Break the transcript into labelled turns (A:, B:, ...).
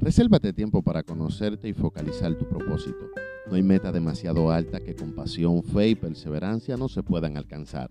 A: Resérvate tiempo para conocerte y focalizar tu propósito. No hay meta demasiado alta que con pasión, fe y perseverancia no se puedan alcanzar.